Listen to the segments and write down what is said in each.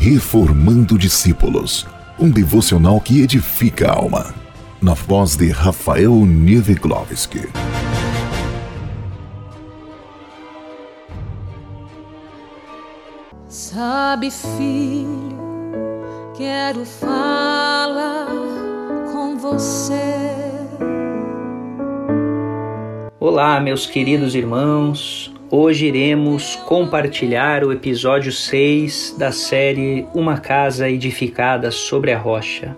Reformando Discípulos, um devocional que edifica a alma. Na voz de Rafael Nieveglovski. Sabe, filho, quero falar com você. Olá, meus queridos irmãos. Hoje iremos compartilhar o episódio 6 da série Uma Casa Edificada sobre a Rocha.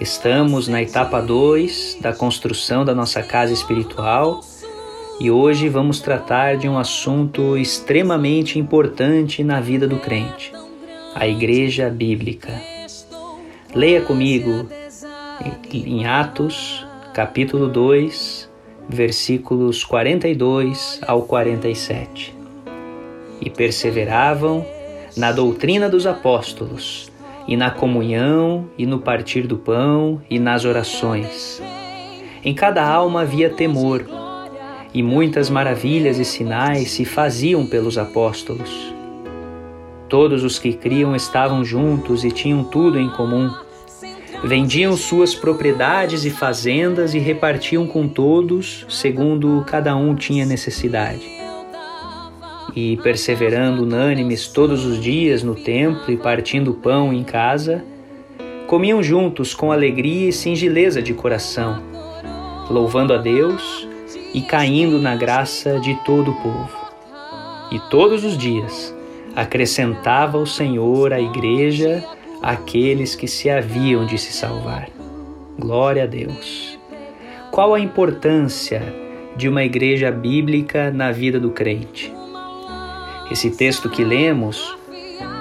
Estamos na etapa 2 da construção da nossa casa espiritual e hoje vamos tratar de um assunto extremamente importante na vida do crente: a Igreja Bíblica. Leia comigo em Atos, capítulo 2, versículos 42 ao 47. E perseveravam na doutrina dos apóstolos, e na comunhão, e no partir do pão, e nas orações. Em cada alma havia temor, e muitas maravilhas e sinais se faziam pelos apóstolos. Todos os que criam estavam juntos e tinham tudo em comum Vendiam suas propriedades e fazendas e repartiam com todos, segundo cada um tinha necessidade. E perseverando unânimes todos os dias no templo e partindo pão em casa, comiam juntos com alegria e singeleza de coração, louvando a Deus e caindo na graça de todo o povo. E todos os dias acrescentava o Senhor à igreja aqueles que se haviam de se salvar. Glória a Deus. Qual a importância de uma igreja bíblica na vida do crente? Esse texto que lemos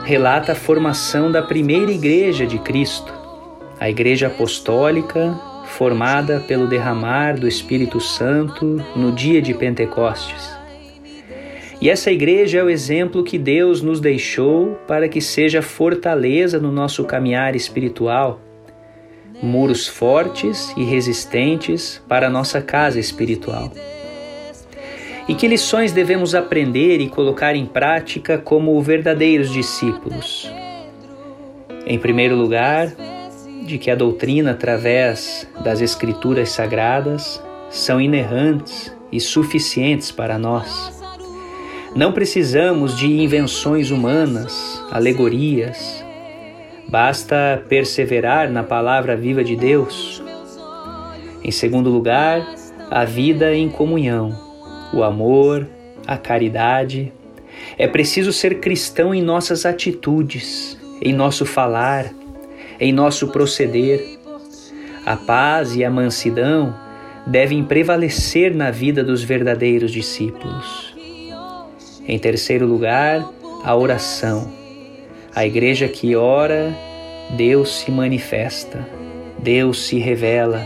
relata a formação da primeira igreja de Cristo, a igreja apostólica formada pelo derramar do Espírito Santo no dia de Pentecostes. E essa igreja é o exemplo que Deus nos deixou para que seja fortaleza no nosso caminhar espiritual, muros fortes e resistentes para a nossa casa espiritual. E que lições devemos aprender e colocar em prática como verdadeiros discípulos? Em primeiro lugar, de que a doutrina através das Escrituras Sagradas são inerrantes e suficientes para nós não precisamos de invenções humanas, alegorias. Basta perseverar na palavra viva de Deus. Em segundo lugar, a vida em comunhão, o amor, a caridade. É preciso ser cristão em nossas atitudes, em nosso falar, em nosso proceder. A paz e a mansidão devem prevalecer na vida dos verdadeiros discípulos. Em terceiro lugar, a oração. A igreja que ora, Deus se manifesta, Deus se revela,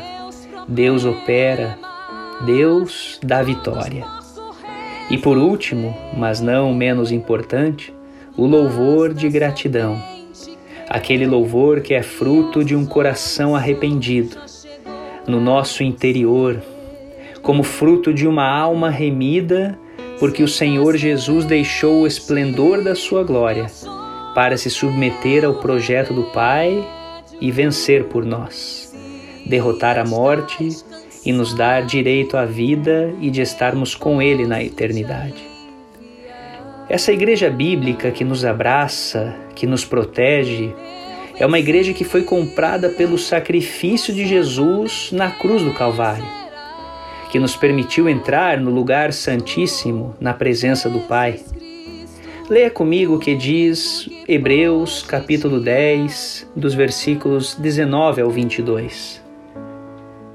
Deus opera, Deus dá vitória. E por último, mas não menos importante, o louvor de gratidão. Aquele louvor que é fruto de um coração arrependido, no nosso interior, como fruto de uma alma remida porque o Senhor Jesus deixou o esplendor da sua glória para se submeter ao projeto do Pai e vencer por nós, derrotar a morte e nos dar direito à vida e de estarmos com Ele na eternidade. Essa igreja bíblica que nos abraça, que nos protege, é uma igreja que foi comprada pelo sacrifício de Jesus na cruz do Calvário que nos permitiu entrar no lugar santíssimo na presença do Pai. Leia comigo o que diz Hebreus capítulo 10, dos versículos 19 ao 22.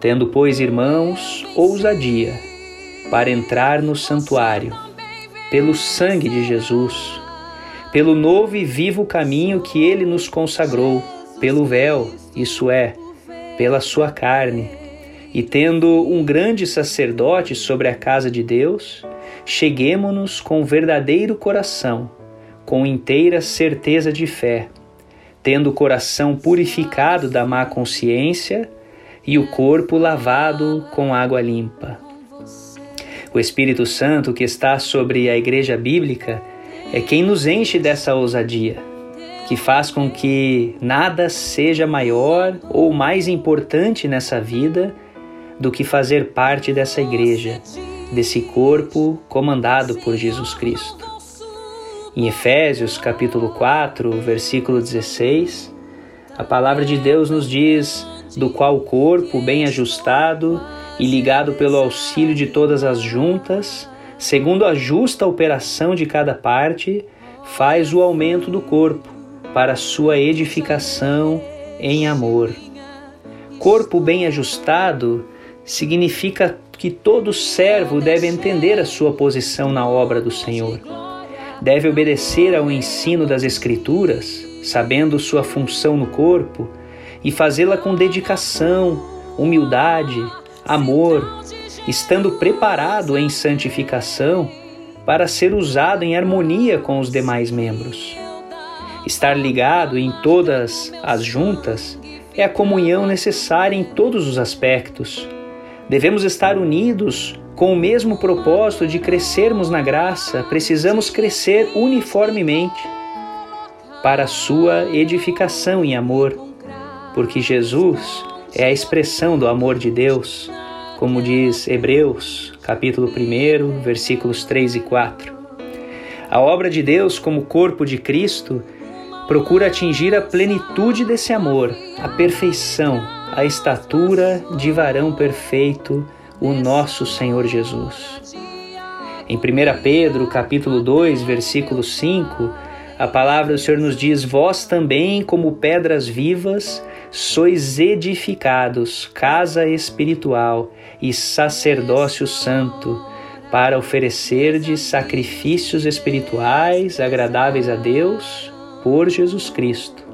Tendo, pois, irmãos, ousadia para entrar no santuário, pelo sangue de Jesus, pelo novo e vivo caminho que ele nos consagrou, pelo véu, isso é, pela sua carne e tendo um grande sacerdote sobre a casa de Deus, cheguemo-nos com verdadeiro coração, com inteira certeza de fé, tendo o coração purificado da má consciência e o corpo lavado com água limpa. O Espírito Santo que está sobre a igreja bíblica é quem nos enche dessa ousadia. que faz com que nada seja maior ou mais importante nessa vida do que fazer parte dessa igreja, desse corpo comandado por Jesus Cristo. Em Efésios capítulo 4, versículo 16, a palavra de Deus nos diz: do qual o corpo, bem ajustado e ligado pelo auxílio de todas as juntas, segundo a justa operação de cada parte, faz o aumento do corpo para sua edificação em amor. Corpo bem ajustado significa que todo servo deve entender a sua posição na obra do Senhor. Deve obedecer ao ensino das Escrituras, sabendo sua função no corpo, e fazê-la com dedicação, humildade, amor, estando preparado em santificação para ser usado em harmonia com os demais membros. Estar ligado em todas as juntas é a comunhão necessária em todos os aspectos. Devemos estar unidos com o mesmo propósito de crescermos na graça, precisamos crescer uniformemente para a sua edificação em amor, porque Jesus é a expressão do amor de Deus como diz Hebreus, capítulo 1, versículos 3 e 4. A obra de Deus, como corpo de Cristo, procura atingir a plenitude desse amor, a perfeição, a estatura de varão perfeito, o nosso Senhor Jesus. Em 1 Pedro, capítulo 2, versículo 5, a palavra do Senhor nos diz: Vós também, como pedras vivas, sois edificados, casa espiritual e sacerdócio santo, para oferecerdes sacrifícios espirituais agradáveis a Deus por Jesus Cristo.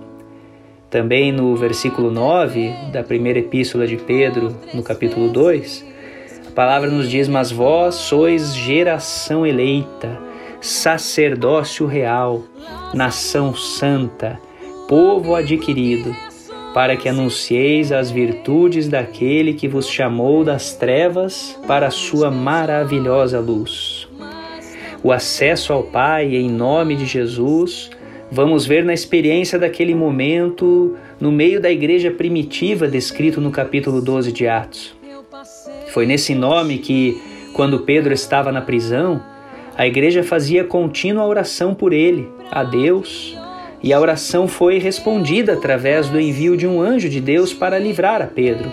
Também no versículo 9 da primeira epístola de Pedro, no capítulo 2, a palavra nos diz: Mas vós sois geração eleita, sacerdócio real, nação santa, povo adquirido para que anuncieis as virtudes daquele que vos chamou das trevas para a sua maravilhosa luz. O acesso ao Pai em nome de Jesus, vamos ver na experiência daquele momento no meio da igreja primitiva descrito no capítulo 12 de Atos. Foi nesse nome que, quando Pedro estava na prisão, a igreja fazia contínua oração por ele, a Deus, e a oração foi respondida através do envio de um anjo de Deus para livrar a Pedro.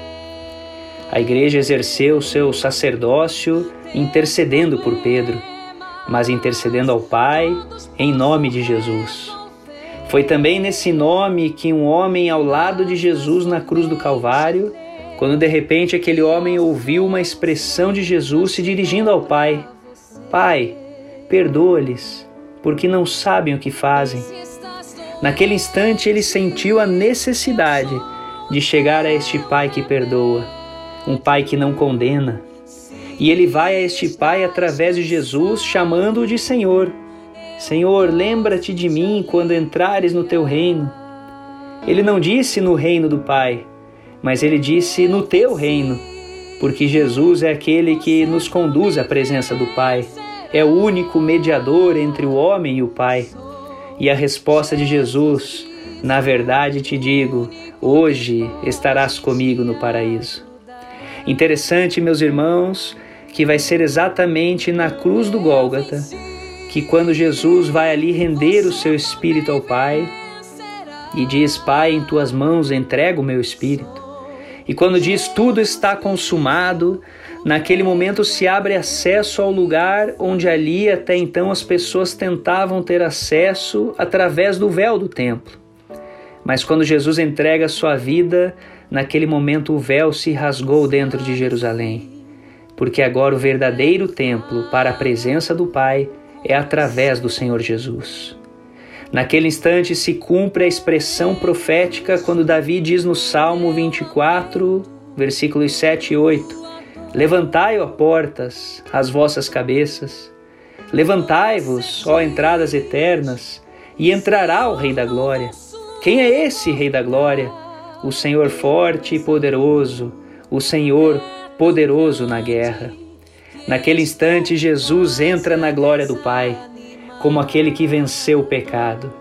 A igreja exerceu seu sacerdócio intercedendo por Pedro, mas intercedendo ao Pai em nome de Jesus. Foi também nesse nome que um homem ao lado de Jesus na cruz do Calvário, quando de repente aquele homem ouviu uma expressão de Jesus se dirigindo ao Pai: Pai, perdoa-lhes, porque não sabem o que fazem. Naquele instante ele sentiu a necessidade de chegar a este Pai que perdoa, um Pai que não condena. E ele vai a este Pai através de Jesus, chamando-o de Senhor. Senhor, lembra-te de mim quando entrares no teu reino. Ele não disse no reino do Pai, mas ele disse no teu reino, porque Jesus é aquele que nos conduz à presença do Pai, é o único mediador entre o homem e o Pai. E a resposta de Jesus: Na verdade te digo, hoje estarás comigo no paraíso. Interessante, meus irmãos, que vai ser exatamente na cruz do Gólgota que, quando Jesus vai ali render o seu espírito ao Pai e diz: Pai, em tuas mãos entrego o meu espírito. E quando diz tudo está consumado, Naquele momento se abre acesso ao lugar onde ali até então as pessoas tentavam ter acesso através do véu do templo. Mas quando Jesus entrega sua vida, naquele momento o véu se rasgou dentro de Jerusalém, porque agora o verdadeiro templo para a presença do Pai é através do Senhor Jesus. Naquele instante se cumpre a expressão profética quando Davi diz no Salmo 24, versículos 7 e 8: Levantai, ó portas, as vossas cabeças. Levantai-vos, ó entradas eternas, e entrará o Rei da Glória. Quem é esse Rei da Glória? O Senhor forte e poderoso, o Senhor poderoso na guerra. Naquele instante, Jesus entra na glória do Pai, como aquele que venceu o pecado.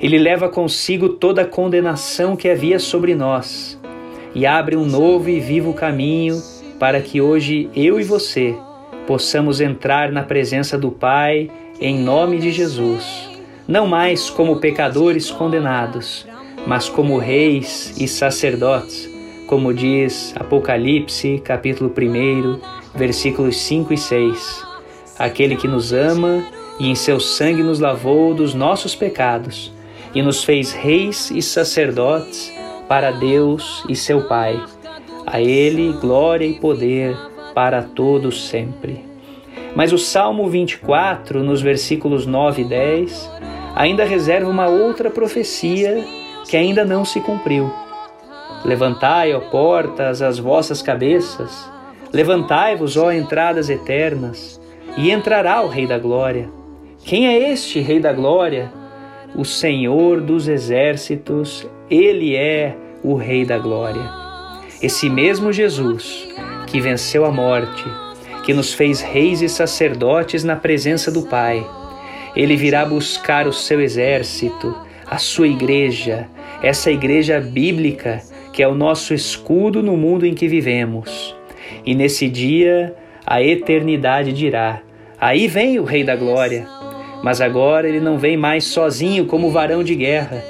Ele leva consigo toda a condenação que havia sobre nós e abre um novo e vivo caminho para que hoje eu e você possamos entrar na presença do Pai em nome de Jesus, não mais como pecadores condenados, mas como reis e sacerdotes, como diz Apocalipse, capítulo 1, versículos 5 e 6. Aquele que nos ama e em seu sangue nos lavou dos nossos pecados e nos fez reis e sacerdotes para Deus e seu Pai. A Ele glória e poder para todos sempre. Mas o Salmo 24, nos versículos 9 e 10, ainda reserva uma outra profecia que ainda não se cumpriu. Levantai, ó portas, as vossas cabeças, levantai-vos, ó entradas eternas, e entrará o Rei da Glória. Quem é este Rei da Glória? O Senhor dos Exércitos, ele é o Rei da Glória. Esse mesmo Jesus que venceu a morte, que nos fez reis e sacerdotes na presença do Pai, ele virá buscar o seu exército, a sua igreja, essa igreja bíblica que é o nosso escudo no mundo em que vivemos. E nesse dia a eternidade dirá: Aí vem o Rei da Glória. Mas agora ele não vem mais sozinho como varão de guerra,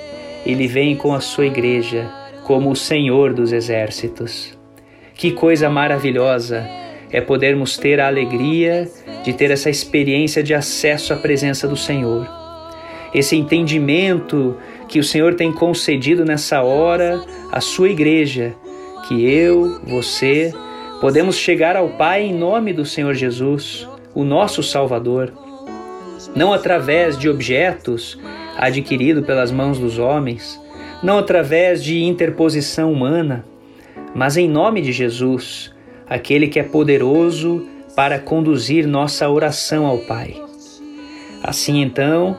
ele vem com a sua igreja, como o Senhor dos exércitos. Que coisa maravilhosa é podermos ter a alegria de ter essa experiência de acesso à presença do Senhor. Esse entendimento que o Senhor tem concedido nessa hora à sua igreja, que eu, você, podemos chegar ao Pai em nome do Senhor Jesus, o nosso Salvador, não através de objetos adquiridos pelas mãos dos homens, não através de interposição humana, mas em nome de Jesus, aquele que é poderoso para conduzir nossa oração ao Pai. Assim então,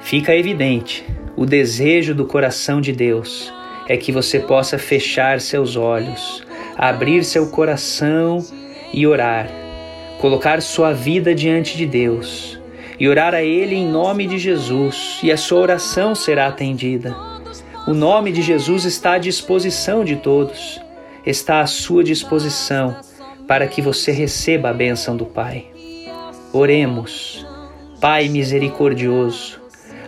fica evidente o desejo do coração de Deus é que você possa fechar seus olhos, abrir seu coração e orar, colocar sua vida diante de Deus e orar a Ele em nome de Jesus, e a sua oração será atendida. O nome de Jesus está à disposição de todos, está à sua disposição para que você receba a bênção do Pai. Oremos, Pai misericordioso,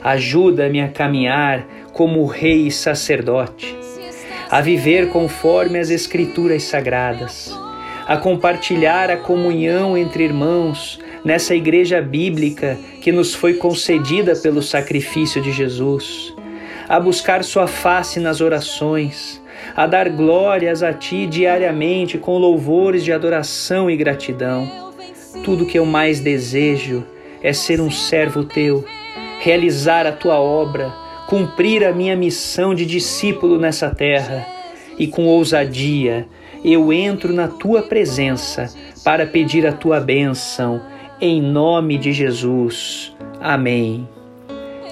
ajuda-me a caminhar como rei e sacerdote, a viver conforme as Escrituras sagradas, a compartilhar a comunhão entre irmãos nessa igreja bíblica que nos foi concedida pelo sacrifício de Jesus, a buscar Sua face nas orações, a dar glórias a Ti diariamente com louvores de adoração e gratidão. Tudo que eu mais desejo é ser um servo Teu realizar a tua obra, cumprir a minha missão de discípulo nessa terra. E com ousadia eu entro na tua presença para pedir a tua bênção, em nome de Jesus. Amém.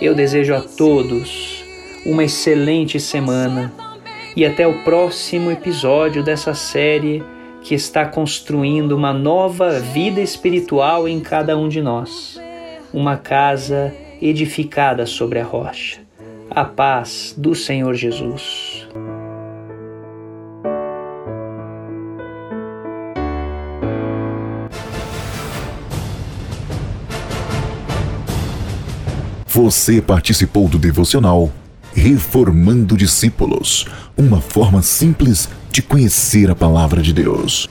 Eu desejo a todos uma excelente semana e até o próximo episódio dessa série que está construindo uma nova vida espiritual em cada um de nós. Uma casa edificada sobre a rocha. A paz do Senhor Jesus. Você participou do devocional Reformando Discípulos uma forma simples de conhecer a palavra de Deus.